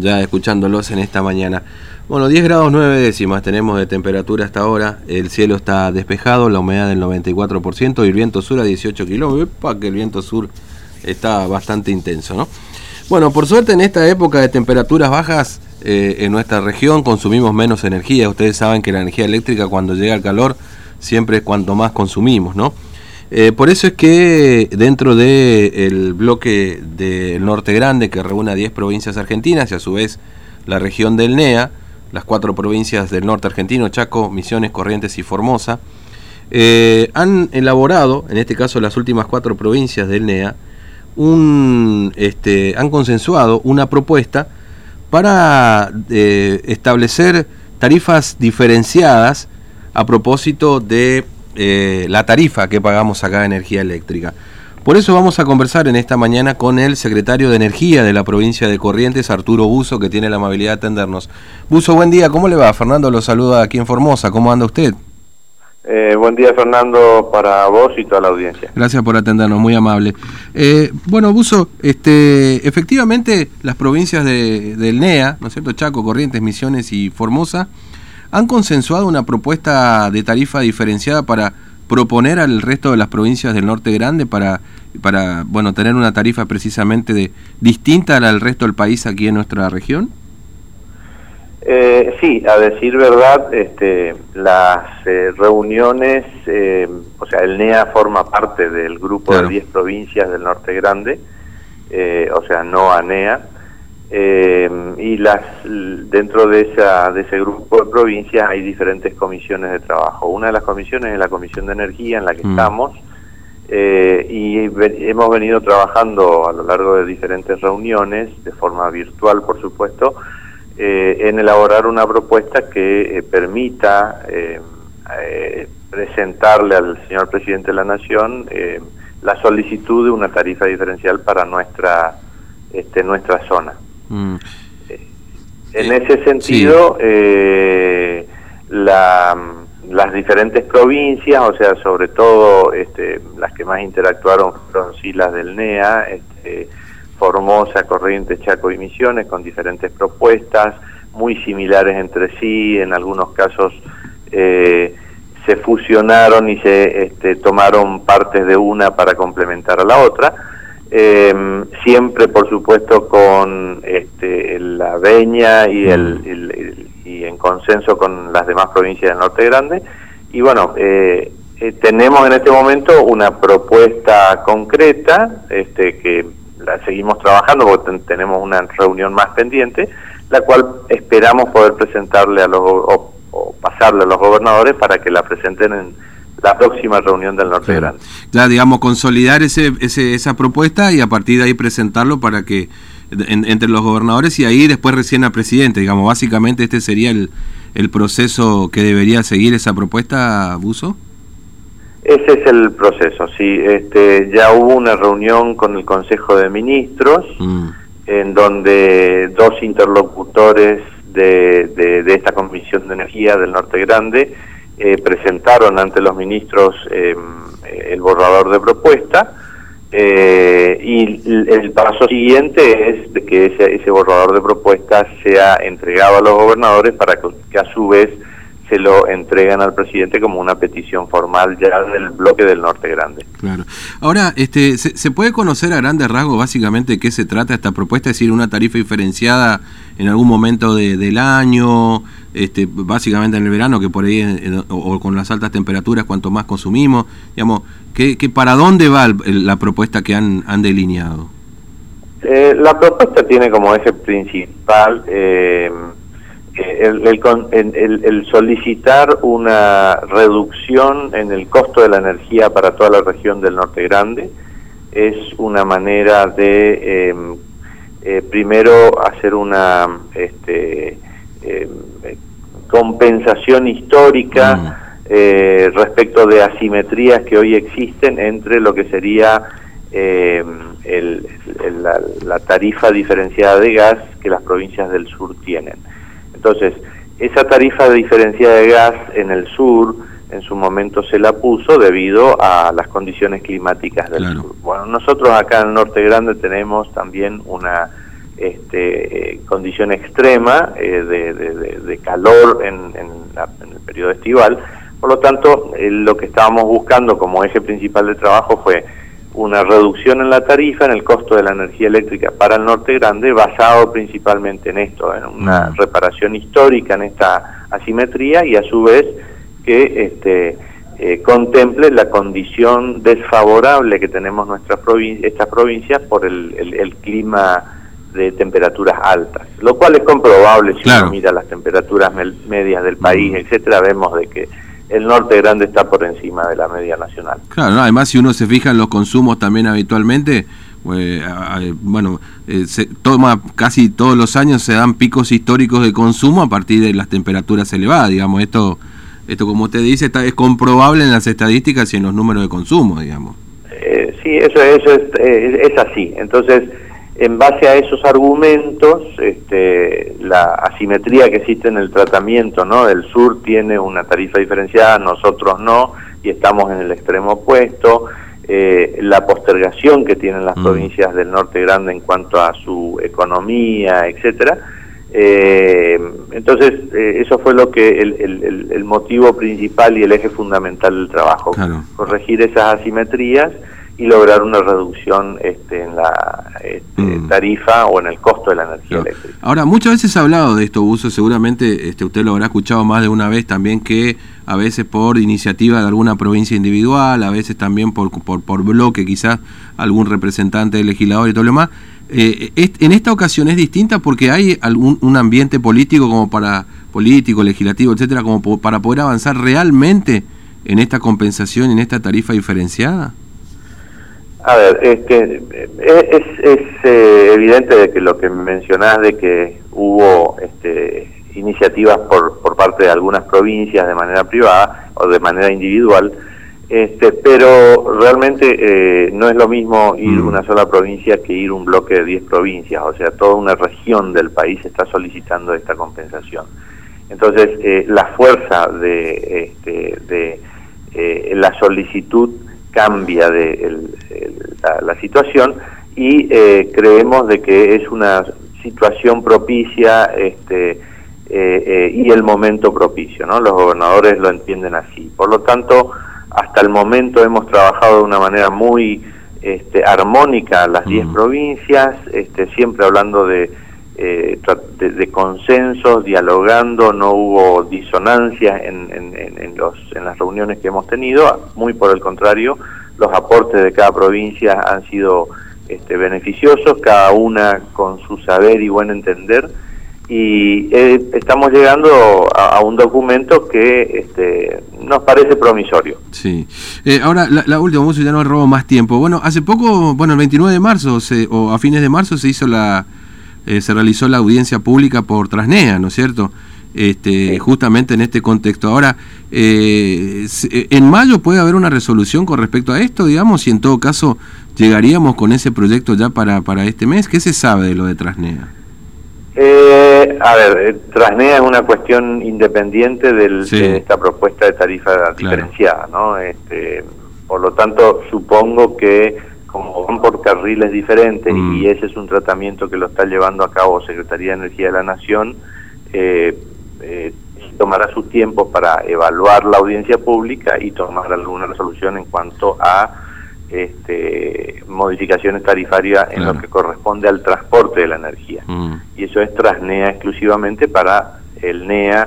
ya escuchándolos en esta mañana. Bueno, 10 grados 9 décimas tenemos de temperatura hasta ahora, el cielo está despejado, la humedad del 94% y el viento sur a 18 kilómetros, que el viento sur está bastante intenso, ¿no? Bueno, por suerte en esta época de temperaturas bajas eh, en nuestra región consumimos menos energía. Ustedes saben que la energía eléctrica cuando llega el calor siempre es cuanto más consumimos, ¿no? Eh, por eso es que dentro del bloque del Norte Grande, que reúne a 10 provincias argentinas y a su vez la región del NEA, las cuatro provincias del norte argentino, Chaco, Misiones, Corrientes y Formosa, eh, han elaborado, en este caso las últimas cuatro provincias del NEA, un, este, han consensuado una propuesta para eh, establecer tarifas diferenciadas a propósito de eh, la tarifa que pagamos acá de energía eléctrica. Por eso vamos a conversar en esta mañana con el secretario de Energía de la provincia de Corrientes, Arturo Buzo, que tiene la amabilidad de atendernos. Buzo, buen día, ¿cómo le va? Fernando lo saluda aquí en Formosa, ¿cómo anda usted? Eh, buen día, Fernando, para vos y toda la audiencia. Gracias por atendernos, muy amable. Eh, bueno, Buzo, este, efectivamente las provincias de, del NEA, ¿no es cierto? Chaco, Corrientes, Misiones y Formosa, han consensuado una propuesta de tarifa diferenciada para proponer al resto de las provincias del norte grande para, para bueno, tener una tarifa precisamente de, distinta al resto del país aquí en nuestra región? Eh, sí, a decir verdad, este, las eh, reuniones, eh, o sea, el NEA forma parte del grupo de 10 provincias del norte grande, eh, o sea, no ANEA, eh, y las dentro de, esa, de ese grupo de provincias hay diferentes comisiones de trabajo. Una de las comisiones es la Comisión de Energía en la que mm. estamos eh, y hemos venido trabajando a lo largo de diferentes reuniones, de forma virtual por supuesto, eh, en elaborar una propuesta que eh, permita presentarle al señor presidente de la Nación la solicitud de una tarifa diferencial para nuestra, este, nuestra zona. Mm. En ese sentido, eh, las diferentes provincias, o sea, sobre todo este, las que más interactuaron fueron sí las del NEA, este, Formosa, Corrientes, Chaco y Misiones, con diferentes propuestas, muy similares entre sí, en algunos casos eh, se fusionaron y se este, tomaron partes de una para complementar a la otra eh, siempre por supuesto con este, la veña y, el, y en consenso con las demás provincias del norte grande. Y bueno eh, eh, tenemos en este momento una propuesta concreta este, que la seguimos trabajando porque tenemos una reunión más pendiente la cual esperamos poder presentarle a los o pasarle a los gobernadores para que la presenten en la próxima reunión del Norte Grande. Ya, digamos, consolidar ese, ese, esa propuesta y a partir de ahí presentarlo para que entre los gobernadores y ahí después recién al presidente, digamos, básicamente este sería el, el proceso que debería seguir esa propuesta, Buzo. Ese es el proceso, sí. Este, ya hubo una reunión con el Consejo de Ministros mm. en donde dos interlocutores de, de, de esta Comisión de Energía del Norte Grande eh, presentaron ante los ministros eh, el borrador de propuesta eh, y el paso siguiente es que ese, ese borrador de propuesta sea entregado a los gobernadores para que, a su vez se lo entregan al presidente como una petición formal ya del bloque del Norte Grande. Claro. Ahora, este, ¿se, ¿se, puede conocer a grandes rasgos básicamente de qué se trata esta propuesta? Es decir, una tarifa diferenciada en algún momento de, del año, este, básicamente en el verano, que por ahí, o, con las altas temperaturas, cuanto más consumimos, digamos, ¿qué, para dónde va la propuesta que han, han delineado? Eh, la propuesta tiene como eje principal eh, el, el, el, solicitar una reducción en el costo de la energía para toda la región del Norte Grande. Es una manera de, eh, eh primero, hacer una... Este, eh, compensación histórica mm. eh, respecto de asimetrías que hoy existen entre lo que sería eh, la, tarifa diferenciada de gas que las provincias del sur tienen. Entonces, esa tarifa diferenciada de gas en el sur en su momento se la puso debido a las condiciones climáticas del sur. Bueno, nosotros acá en el Norte Grande tenemos también una este, condición extrema de, calor en, el periodo estival. Por lo tanto, lo que estábamos buscando como eje principal de trabajo fue una reducción en la tarifa, en el costo de la energía eléctrica para el norte grande, basado principalmente en esto, en una reparación histórica en esta asimetría y a su vez que este, eh, contemple la condición desfavorable que tenemos nuestras provincia, estas provincias por el, clima de temperaturas altas, lo cual es comprobable si uno mira las temperaturas medias del país, mm. etcétera, vemos de que el norte grande está por encima de la media nacional. Claro, además si uno se fija en los consumos también habitualmente, eh, bueno, eh, se toma casi todos los años se dan picos históricos de consumo a partir de las temperaturas elevadas, digamos, esto esto como usted dice está, es comprobable en las estadísticas y en los números de consumo, digamos. Eh, sí, eso, eso es, es así. Entonces, en base a esos argumentos, este, la asimetría que existe en el tratamiento, ¿no? El sur tiene una tarifa diferenciada, nosotros no, y estamos en el extremo opuesto. Eh, la postergación que tienen las mm. provincias del norte grande en cuanto a su economía, etcétera. Eh, entonces, eh, eso fue lo que el, motivo principal y el eje fundamental del trabajo, corregir esas asimetrías y lograr una reducción este, en la este, mm. tarifa o en el costo de la energía eléctrica. Ahora, muchas veces se ha hablado de esto, Uso, seguramente este, usted lo habrá escuchado más de una vez también, que a veces por iniciativa de alguna provincia individual, a veces también por, por, por bloque, quizás algún representante del legislador y todo lo demás. Eh, en esta ocasión es distinta porque hay algún un ambiente político como para político, legislativo, etcétera, como para poder avanzar realmente en esta compensación, en esta tarifa diferenciada. A ver, este, es, es eh, evidente de que lo que mencionás de que hubo este, iniciativas por, por parte de algunas provincias de manera privada o de manera individual, este, pero realmente eh, no es lo mismo ir mm. una sola provincia que ir un bloque de 10 provincias, o sea, toda una región del país está solicitando esta compensación. Entonces, eh, la fuerza de, este, de la solicitud cambia de la, situación y eh, creemos de que es una situación propicia este, eh, eh, y el momento propicio, ¿no? Los gobernadores lo entienden así. Por lo tanto, hasta el momento hemos trabajado de una manera muy este, armónica las 10 mm. provincias, este, siempre hablando de, de, consensos, dialogando, no hubo disonancias en, en, los, en las reuniones que hemos tenido, muy por el contrario, los aportes de cada provincia han sido este, beneficiosos, cada una con su saber y buen entender, y eh, estamos llegando a, un documento que este, nos parece promisorio. Sí. Eh, ahora, la, última, ya no robo más tiempo. Bueno, hace poco, bueno, el 29 de marzo o a fines de marzo se hizo la, eh, se realizó la audiencia pública por Trasnea, ¿no es cierto? este, justamente en este contexto. Ahora, eh, eh, ¿en mayo puede haber una resolución con respecto a esto, digamos, y en todo caso llegaríamos con ese proyecto ya para, para este mes? ¿Qué se sabe de lo de Trasnea? Eh, a ver, Trasnea es una cuestión independiente del, de esta propuesta de tarifa diferenciada, ¿no? Este, por lo tanto, supongo que como van por carriles diferentes mm. y ese es un tratamiento que lo está llevando a cabo Secretaría de Energía de la Nación, eh, eh, tomará su tiempo para evaluar la audiencia pública y tomar alguna resolución en cuanto a este, modificaciones tarifarias en lo que corresponde al transporte de la energía. Mm. Y eso es Trasnea exclusivamente para el NEA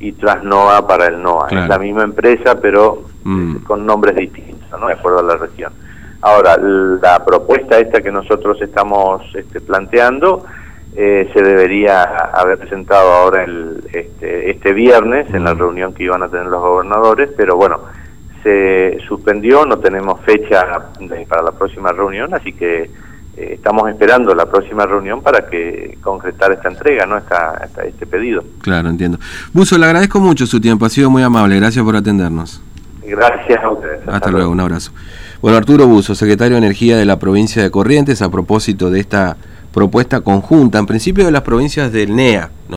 y Trasnoa para el NOA. Es la misma empresa, pero mm. con nombres distintos, ¿no? de acuerdo a la región. Ahora, la propuesta esta que nosotros estamos este, planteando eh, se debería haber presentado ahora el, este, este viernes en la reunión que iban a tener los gobernadores, pero bueno, se suspendió, no tenemos fecha para la próxima reunión, así que eh, estamos esperando la próxima reunión para que concretar esta entrega, ¿no? Esta, este pedido. Claro, entiendo. Buzo, le agradezco mucho su tiempo, ha sido muy amable, gracias por atendernos. Gracias a ustedes. Hasta, luego, un abrazo. Bueno, Arturo Buzo, secretario de Energía de la provincia de Corrientes, a propósito de esta propuesta conjunta, en principio de las provincias del NEA,